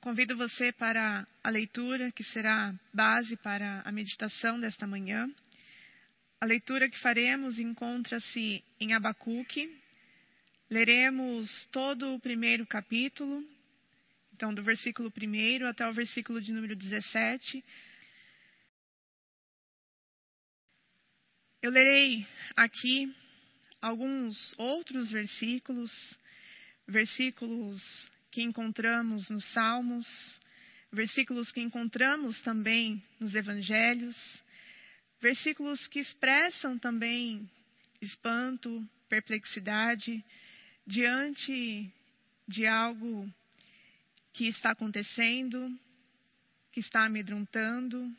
Convido você para a leitura que será base para a meditação desta manhã. A leitura que faremos encontra-se em Abacuque. Leremos todo o primeiro capítulo, então do versículo 1 até o versículo de número 17. Eu lerei aqui alguns outros versículos, versículos que encontramos nos Salmos, versículos que encontramos também nos Evangelhos, versículos que expressam também espanto, perplexidade diante de algo que está acontecendo, que está amedrontando,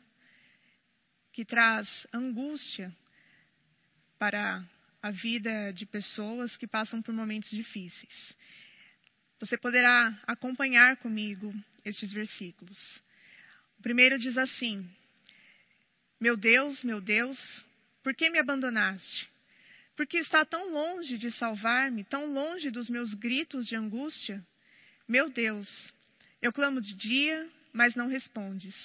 que traz angústia para a vida de pessoas que passam por momentos difíceis. Você poderá acompanhar comigo estes versículos. O primeiro diz assim: Meu Deus, meu Deus, por que me abandonaste? Por que está tão longe de salvar-me, tão longe dos meus gritos de angústia? Meu Deus, eu clamo de dia, mas não respondes,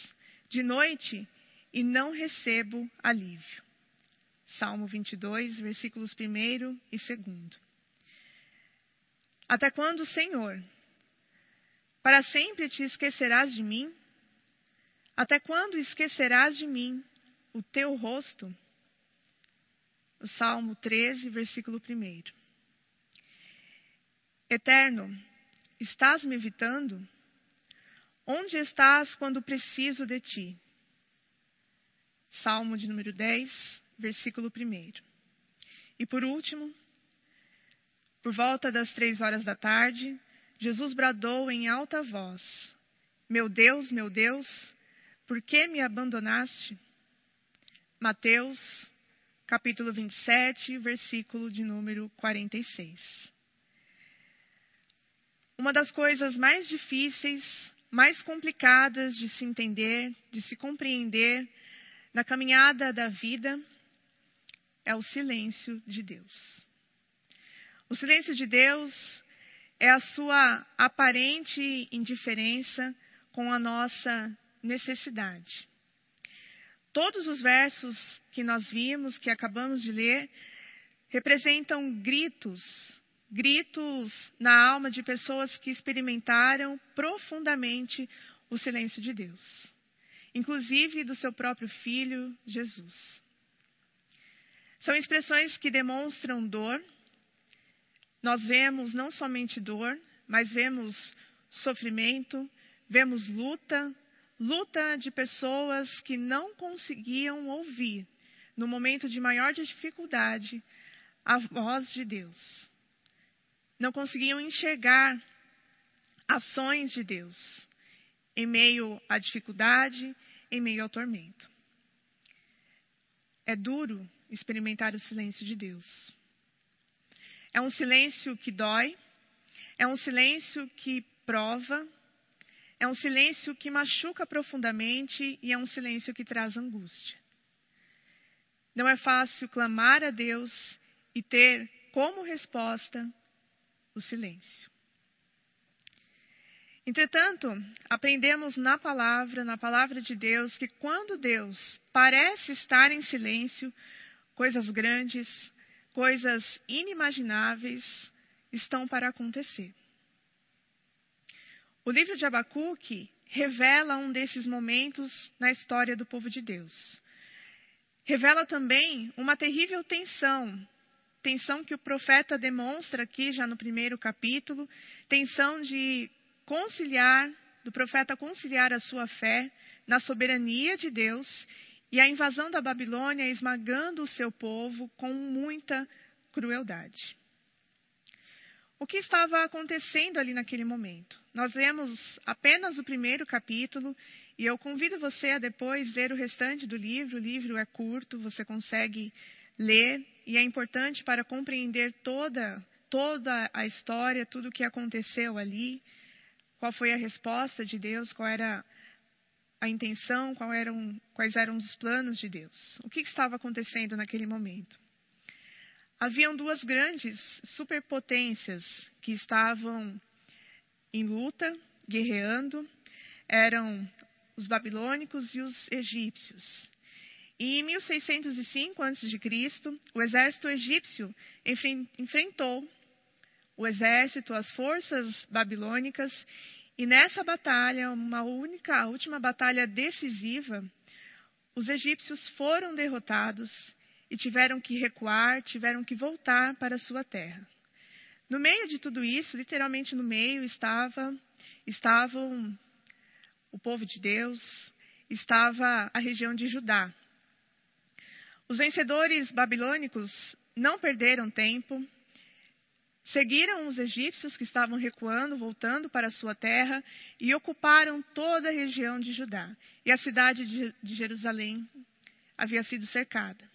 de noite, e não recebo alívio. Salmo 22, versículos 1 e 2. Até quando, Senhor? Para sempre te esquecerás de mim? Até quando esquecerás de mim o teu rosto? O Salmo 13, versículo 1. Eterno, estás me evitando? Onde estás quando preciso de ti? Salmo de número 10, versículo 1. E por último, por volta das três horas da tarde, Jesus bradou em alta voz: Meu Deus, meu Deus, por que me abandonaste? Mateus, capítulo 27, versículo de número 46. Uma das coisas mais difíceis, mais complicadas de se entender, de se compreender na caminhada da vida, é o silêncio de Deus. O silêncio de Deus é a sua aparente indiferença com a nossa necessidade. Todos os versos que nós vimos, que acabamos de ler, representam gritos, gritos na alma de pessoas que experimentaram profundamente o silêncio de Deus, inclusive do seu próprio filho, Jesus. São expressões que demonstram dor, nós vemos não somente dor, mas vemos sofrimento, vemos luta, luta de pessoas que não conseguiam ouvir, no momento de maior dificuldade, a voz de Deus. Não conseguiam enxergar ações de Deus em meio à dificuldade, em meio ao tormento. É duro experimentar o silêncio de Deus. É um silêncio que dói, é um silêncio que prova, é um silêncio que machuca profundamente e é um silêncio que traz angústia. Não é fácil clamar a Deus e ter como resposta o silêncio. Entretanto, aprendemos na palavra, na palavra de Deus, que quando Deus parece estar em silêncio, coisas grandes, coisas inimagináveis estão para acontecer. O livro de Abacuque revela um desses momentos na história do povo de Deus. Revela também uma terrível tensão, tensão que o profeta demonstra aqui já no primeiro capítulo, tensão de conciliar, do profeta conciliar a sua fé na soberania de Deus e a invasão da Babilônia esmagando o seu povo com muita crueldade. O que estava acontecendo ali naquele momento? Nós lemos apenas o primeiro capítulo e eu convido você a depois ler o restante do livro. O livro é curto, você consegue ler e é importante para compreender toda toda a história, tudo o que aconteceu ali, qual foi a resposta de Deus, qual era a intenção, eram, quais eram os planos de Deus. O que estava acontecendo naquele momento? Haviam duas grandes superpotências que estavam em luta, guerreando. eram os babilônicos e os egípcios. E em 1605 a.C., o exército egípcio enfrentou o exército, as forças babilônicas, e nessa batalha, uma única, a última batalha decisiva, os egípcios foram derrotados e tiveram que recuar, tiveram que voltar para a sua terra. No meio de tudo isso, literalmente no meio, estava estavam o povo de Deus, estava a região de Judá. Os vencedores babilônicos não perderam tempo, seguiram os egípcios que estavam recuando, voltando para a sua terra, e ocuparam toda a região de Judá. E a cidade de Jerusalém havia sido cercada.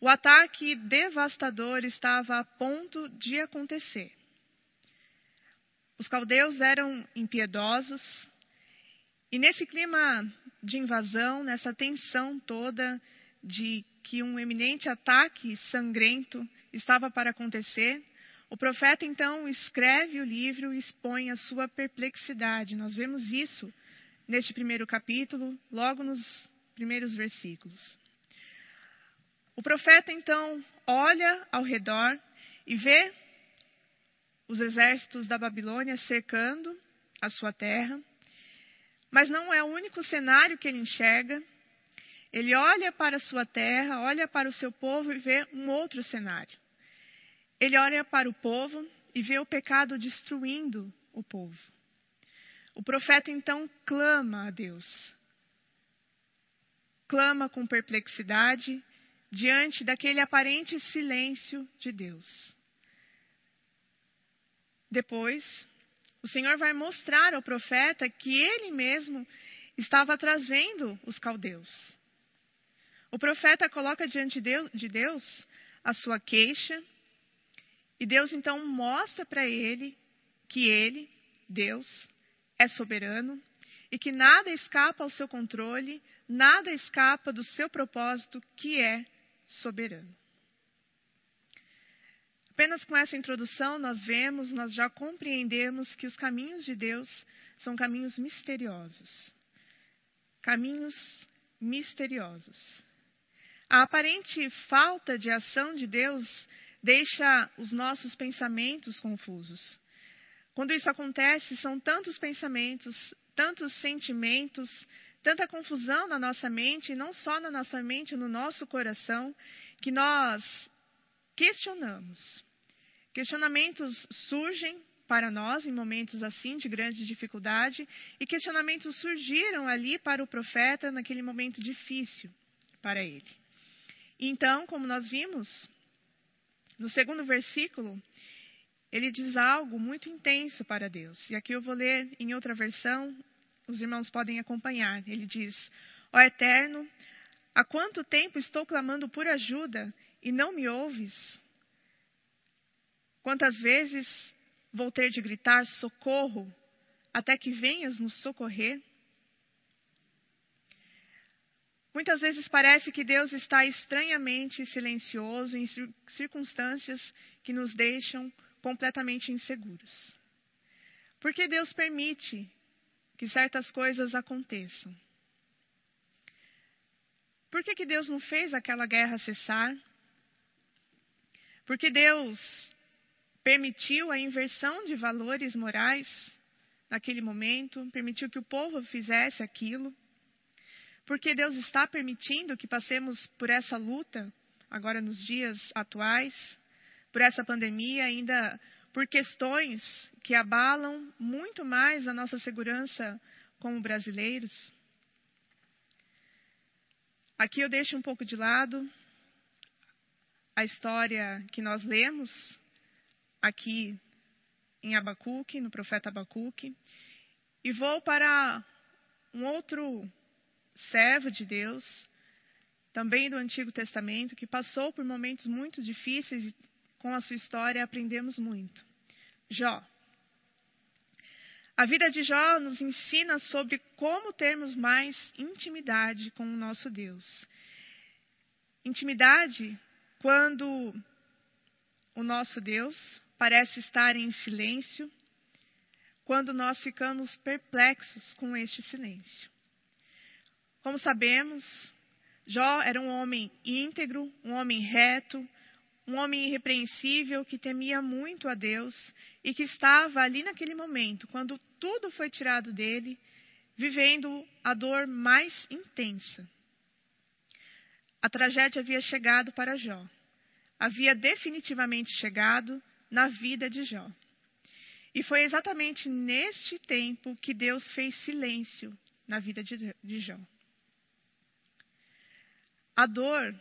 O ataque devastador estava a ponto de acontecer. Os caldeus eram impiedosos, e nesse clima de invasão, nessa tensão toda de que um eminente ataque sangrento estava para acontecer, o profeta então escreve o livro e expõe a sua perplexidade. Nós vemos isso neste primeiro capítulo, logo nos primeiros versículos. O profeta então olha ao redor e vê os exércitos da Babilônia cercando a sua terra, mas não é o único cenário que ele enxerga. Ele olha para a sua terra, olha para o seu povo e vê um outro cenário. Ele olha para o povo e vê o pecado destruindo o povo. O profeta então clama a Deus. Clama com perplexidade diante daquele aparente silêncio de Deus. Depois, o Senhor vai mostrar ao profeta que ele mesmo estava trazendo os caldeus. O profeta coloca diante de Deus a sua queixa, e Deus então mostra para ele que ele, Deus, é soberano e que nada escapa ao seu controle, nada escapa do seu propósito, que é soberano. Apenas com essa introdução, nós vemos, nós já compreendemos que os caminhos de Deus são caminhos misteriosos. Caminhos misteriosos. A aparente falta de ação de Deus deixa os nossos pensamentos confusos. Quando isso acontece, são tantos pensamentos, tantos sentimentos, tanta confusão na nossa mente, e não só na nossa mente, no nosso coração, que nós questionamos. Questionamentos surgem para nós em momentos assim de grande dificuldade, e questionamentos surgiram ali para o profeta naquele momento difícil para ele. Então, como nós vimos, no segundo versículo, ele diz algo muito intenso para Deus. E aqui eu vou ler em outra versão, os irmãos podem acompanhar. Ele diz: Ó Eterno, há quanto tempo estou clamando por ajuda e não me ouves? Quantas vezes vou ter de gritar socorro até que venhas nos socorrer? Muitas vezes parece que Deus está estranhamente silencioso em circunstâncias que nos deixam completamente inseguros. Por que Deus permite que certas coisas aconteçam? Por que, que Deus não fez aquela guerra cessar? Por que Deus permitiu a inversão de valores morais naquele momento, permitiu que o povo fizesse aquilo? Porque Deus está permitindo que passemos por essa luta, agora nos dias atuais, por essa pandemia, ainda por questões que abalam muito mais a nossa segurança como brasileiros. Aqui eu deixo um pouco de lado a história que nós lemos aqui em Abacuque, no profeta Abacuque, e vou para um outro servo de Deus, também do Antigo Testamento, que passou por momentos muito difíceis e com a sua história aprendemos muito. Jó. A vida de Jó nos ensina sobre como termos mais intimidade com o nosso Deus. Intimidade quando o nosso Deus parece estar em silêncio, quando nós ficamos perplexos com este silêncio. Como sabemos, Jó era um homem íntegro, um homem reto, um homem irrepreensível que temia muito a Deus e que estava ali naquele momento, quando tudo foi tirado dele, vivendo a dor mais intensa. A tragédia havia chegado para Jó. Havia definitivamente chegado na vida de Jó. E foi exatamente neste tempo que Deus fez silêncio na vida de, Jó. A dor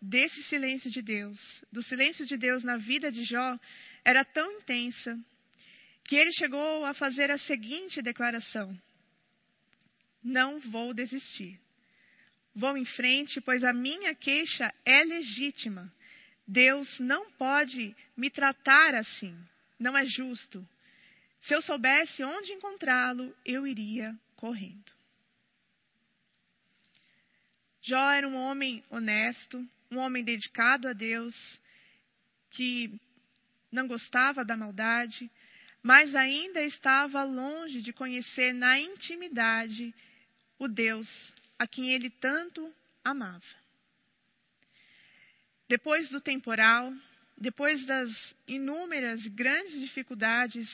desse silêncio de Deus, do silêncio de Deus na vida de Jó, era tão intensa que ele chegou a fazer a seguinte declaração: Não vou desistir. Vou em frente, pois a minha queixa é legítima. Deus não pode me tratar assim. Não é justo. Se eu soubesse onde encontrá-lo, eu iria correndo. Jó era um homem honesto, um homem dedicado a Deus, que não gostava da maldade, mas ainda estava longe de conhecer na intimidade o Deus a quem ele tanto amava. Depois do temporal, depois das inúmeras grandes dificuldades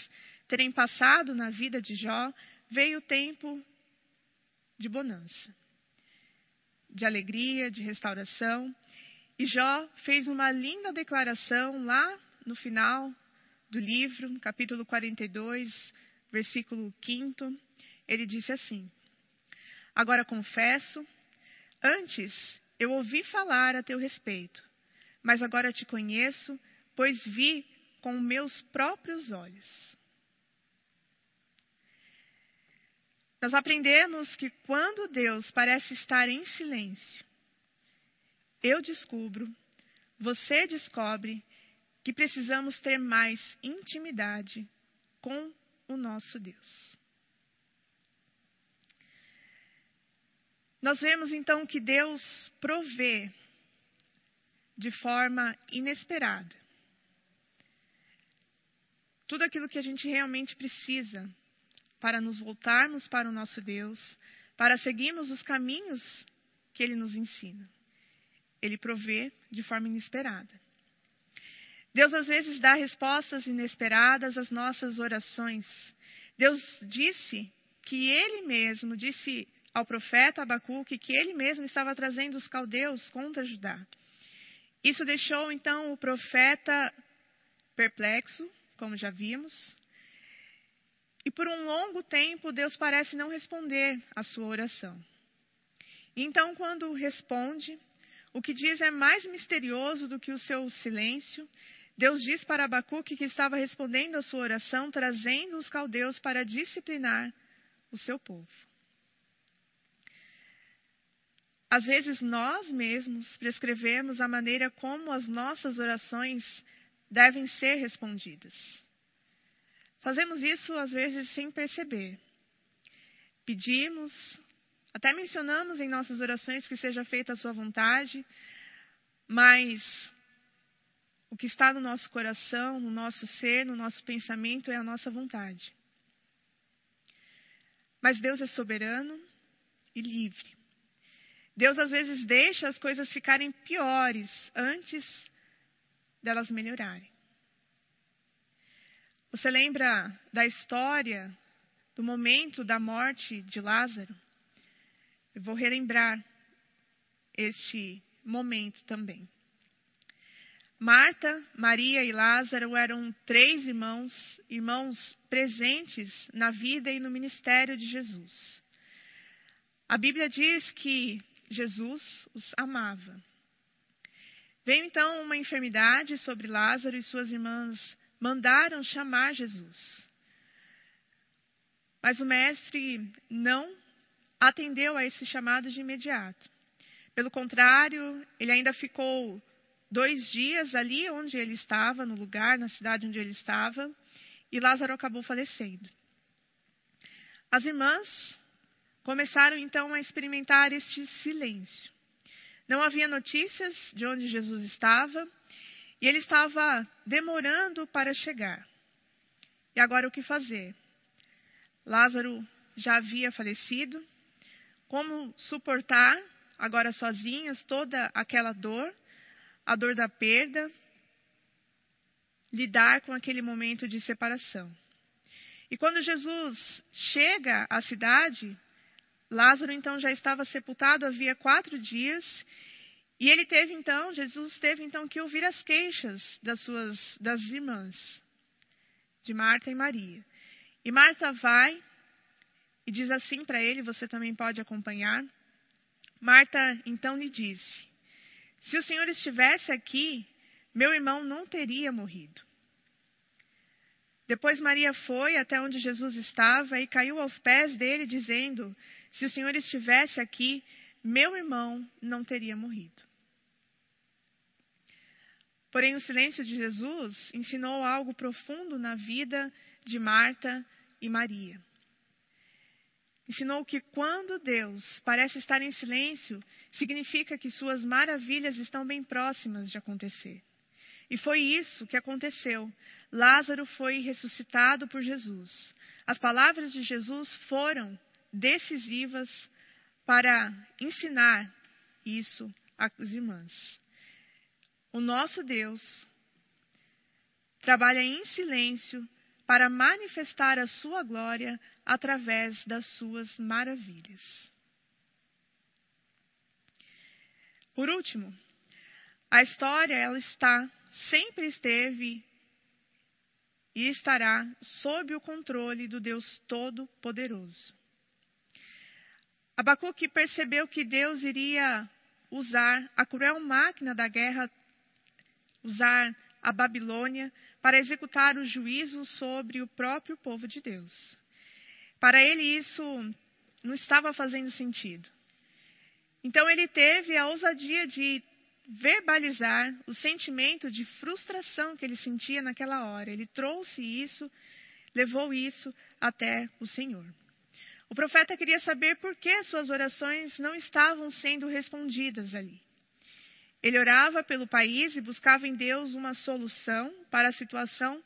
terem passado na vida de Jó, veio o tempo de bonança de alegria, de restauração. E Jó fez uma linda declaração lá no final do livro, capítulo 42, versículo 5. Ele disse assim: Agora confesso, antes eu ouvi falar a teu respeito, mas agora te conheço, pois vi com meus próprios olhos. Nós aprendemos que quando Deus parece estar em silêncio, eu descubro, você descobre que precisamos ter mais intimidade com o nosso Deus. Nós vemos então que Deus provê de forma inesperada tudo aquilo que a gente realmente precisa para nos voltarmos para o nosso Deus, para seguirmos os caminhos que Ele nos ensina. Ele provê de forma inesperada. Deus às vezes dá respostas inesperadas às nossas orações. Deus disse que Ele mesmo, disse ao profeta Abacuque, que Ele mesmo estava trazendo os caldeus contra Judá. Isso deixou então o profeta perplexo, como já vimos, e por um longo tempo, Deus parece não responder à sua oração. Então, quando responde, o que diz é mais misterioso do que o seu silêncio. Deus diz para Abacuque que estava respondendo à sua oração, trazendo os caldeus para disciplinar o seu povo. Às vezes nós mesmos prescrevemos a maneira como as nossas orações devem ser respondidas. Fazemos isso às vezes sem perceber. Pedimos, até mencionamos em nossas orações que seja feita a sua vontade, mas o que está no nosso coração, no nosso ser, no nosso pensamento é a nossa vontade. Mas Deus é soberano e livre. Deus às vezes deixa as coisas ficarem piores antes delas melhorarem. Você lembra da história, do momento da morte de Lázaro? Eu vou relembrar este momento também. Marta, Maria e Lázaro eram três irmãos, irmãos presentes na vida e no ministério de Jesus. A Bíblia diz que Jesus os amava. Veio então uma enfermidade sobre Lázaro e suas irmãs mandaram chamar Jesus. Mas o mestre não atendeu a esse chamado de imediato. Pelo contrário, ele ainda ficou dois dias ali onde ele estava, no lugar, na cidade onde ele estava, e Lázaro acabou falecendo. As irmãs começaram então a experimentar este silêncio. Não havia notícias de onde Jesus estava, e ele estava demorando para chegar. E agora o que fazer? Lázaro já havia falecido. Como suportar, agora sozinhas, toda aquela dor, a dor da perda, lidar com aquele momento de separação. E quando Jesus chega à cidade, Lázaro então já estava sepultado havia quatro dias, e ele teve então, Jesus teve então que ouvir as queixas das suas das irmãs, de Marta e Maria. E Marta vai e diz assim para ele, você também pode acompanhar. Marta então lhe disse: Se o Senhor estivesse aqui, meu irmão não teria morrido. Depois Maria foi até onde Jesus estava e caiu aos pés dele, dizendo: Se o Senhor estivesse aqui, meu irmão não teria morrido. Porém, o silêncio de Jesus ensinou algo profundo na vida de Marta e Maria. Ensinou que quando Deus parece estar em silêncio, significa que suas maravilhas estão bem próximas de acontecer. E foi isso que aconteceu. Lázaro foi ressuscitado por Jesus. As palavras de Jesus foram decisivas para ensinar isso às irmãs. O nosso Deus trabalha em silêncio para manifestar a sua glória através das suas maravilhas. Por último, a história ela está sempre esteve e estará sob o controle do Deus Todo-Poderoso. Abacuque percebeu que Deus iria usar a cruel máquina da guerra, usar a Babilônia, para executar o juízo sobre o próprio povo de Deus. Para ele, isso não estava fazendo sentido. Então, ele teve a ousadia de verbalizar o sentimento de frustração que ele sentia naquela hora. Ele trouxe isso, levou isso até o Senhor. O profeta queria saber por que suas orações não estavam sendo respondidas ali. Ele orava pelo país e buscava em Deus uma solução para a situação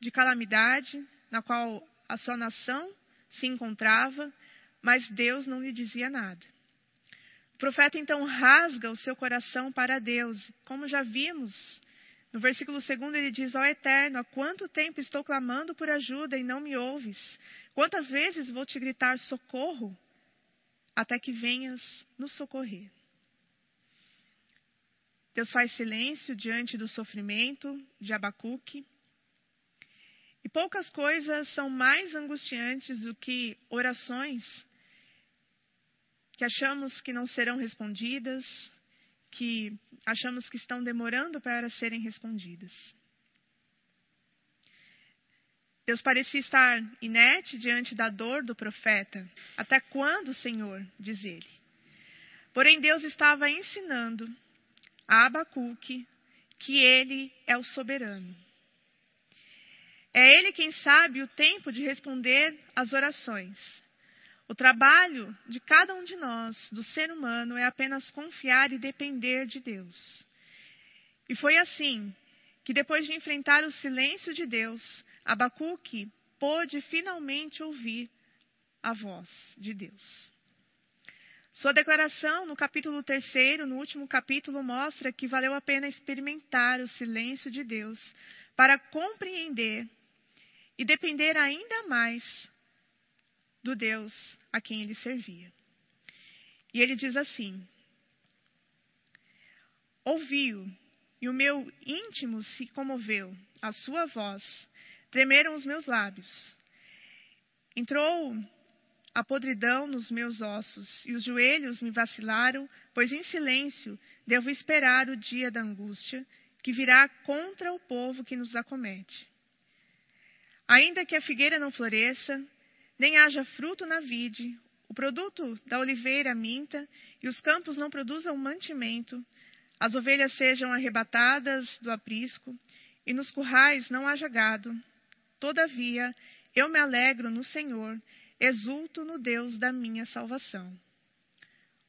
de calamidade na qual a sua nação se encontrava, mas Deus não lhe dizia nada. O profeta então rasga o seu coração para Deus, como já vimos. No versículo 2 ele diz: Ó Eterno, há quanto tempo estou clamando por ajuda e não me ouves? Quantas vezes vou te gritar socorro até que venhas nos socorrer? Deus faz silêncio diante do sofrimento de Abacuque. E poucas coisas são mais angustiantes do que orações que achamos que não serão respondidas, que achamos que estão demorando para serem respondidas. Deus parecia estar inerte diante da dor do profeta. Até quando, Senhor? diz ele. Porém, Deus estava ensinando a Abacuque que ele é o soberano. É ele quem sabe o tempo de responder às orações. O trabalho de cada um de nós, do ser humano, é apenas confiar e depender de Deus. E foi assim que, depois de enfrentar o silêncio de Deus, Abacuque pôde finalmente ouvir a voz de Deus. Sua declaração no capítulo 3, no último capítulo, mostra que valeu a pena experimentar o silêncio de Deus para compreender e depender ainda mais do Deus a quem ele servia. E ele diz assim: Ouviu, e o meu íntimo se comoveu, a sua voz, tremeram os meus lábios. Entrou a podridão nos meus ossos, e os joelhos me vacilaram, pois em silêncio devo esperar o dia da angústia que virá contra o povo que nos acomete. Ainda que a figueira não floresça, nem haja fruto na vide, o produto da oliveira minta, e os campos não produzam mantimento, as ovelhas sejam arrebatadas do aprisco, e nos currais não haja gado. Todavia, eu me alegro no Senhor, exulto no Deus da minha salvação.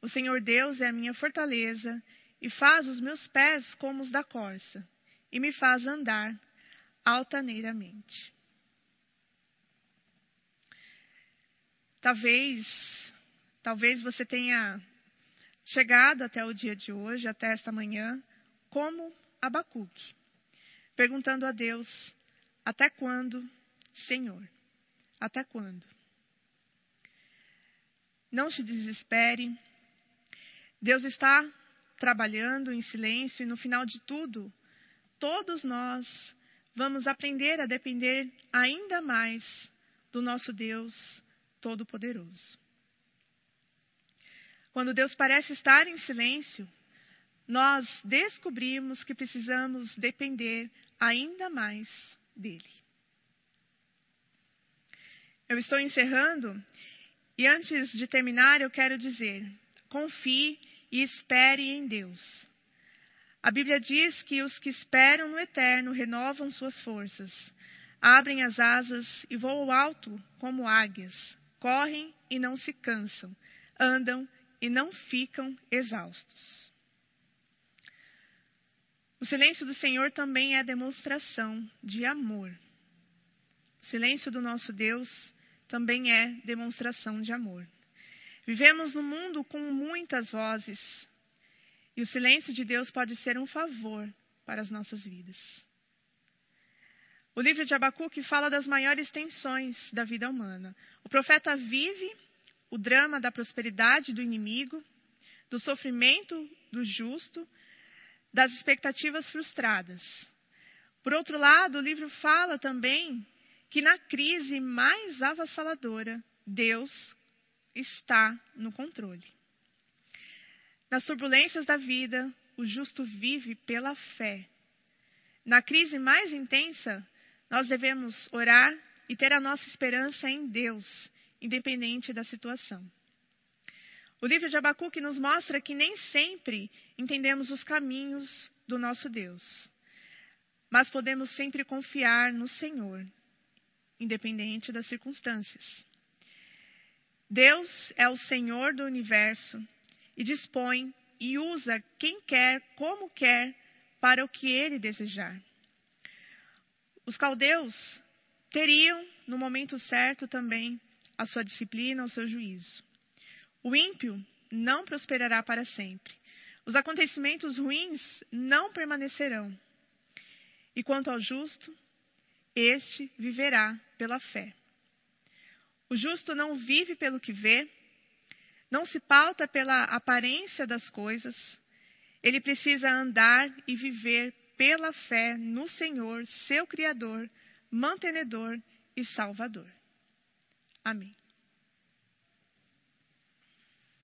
O Senhor Deus é a minha fortaleza, e faz os meus pés como os da corça, e me faz andar altaneiramente. Talvez, talvez você tenha chegado até o dia de hoje, até esta manhã, como Abacuque, perguntando a Deus: até quando, Senhor? Até quando? Não se desespere. Deus está trabalhando em silêncio e no final de tudo, todos nós vamos aprender a depender ainda mais do nosso Deus Todo-Poderoso. Quando Deus parece estar em silêncio, nós descobrimos que precisamos depender ainda mais dele. Eu estou encerrando e antes de terminar eu quero dizer: confie e espere em Deus. A Bíblia diz que os que esperam no eterno renovam suas forças, abrem as asas e voam alto como águias, correm e não se cansam, andam e não ficam exaustos. O silêncio do Senhor também é demonstração de amor. O silêncio do nosso Deus também é demonstração de amor. Vivemos num mundo com muitas vozes, e o silêncio de Deus pode ser um favor para as nossas vidas. O livro de Abacuque fala das maiores tensões da vida humana. O profeta vive o drama da prosperidade do inimigo, do sofrimento do justo, das expectativas frustradas. Por outro lado, o livro fala também que na crise mais avassaladora, Deus está no controle. Nas turbulências da vida, o justo vive pela fé. Na crise mais intensa, nós devemos orar e ter a nossa esperança em Deus, independente da situação. O livro de Abacuque nos mostra que nem sempre entendemos os caminhos do nosso Deus, mas podemos sempre confiar no Senhor, independente das circunstâncias. Deus é o Senhor do universo e dispõe e usa quem quer, como quer, para o que ele desejar. Os caldeus teriam, no momento certo também, a sua disciplina, o seu juízo. O ímpio não prosperará para sempre. Os acontecimentos ruins não permanecerão. E quanto ao justo, este viverá pela fé. O justo não vive pelo que vê, não se pauta pela aparência das coisas, ele precisa andar e viver pela fé no Senhor, seu Criador, mantenedor e Salvador. Amém.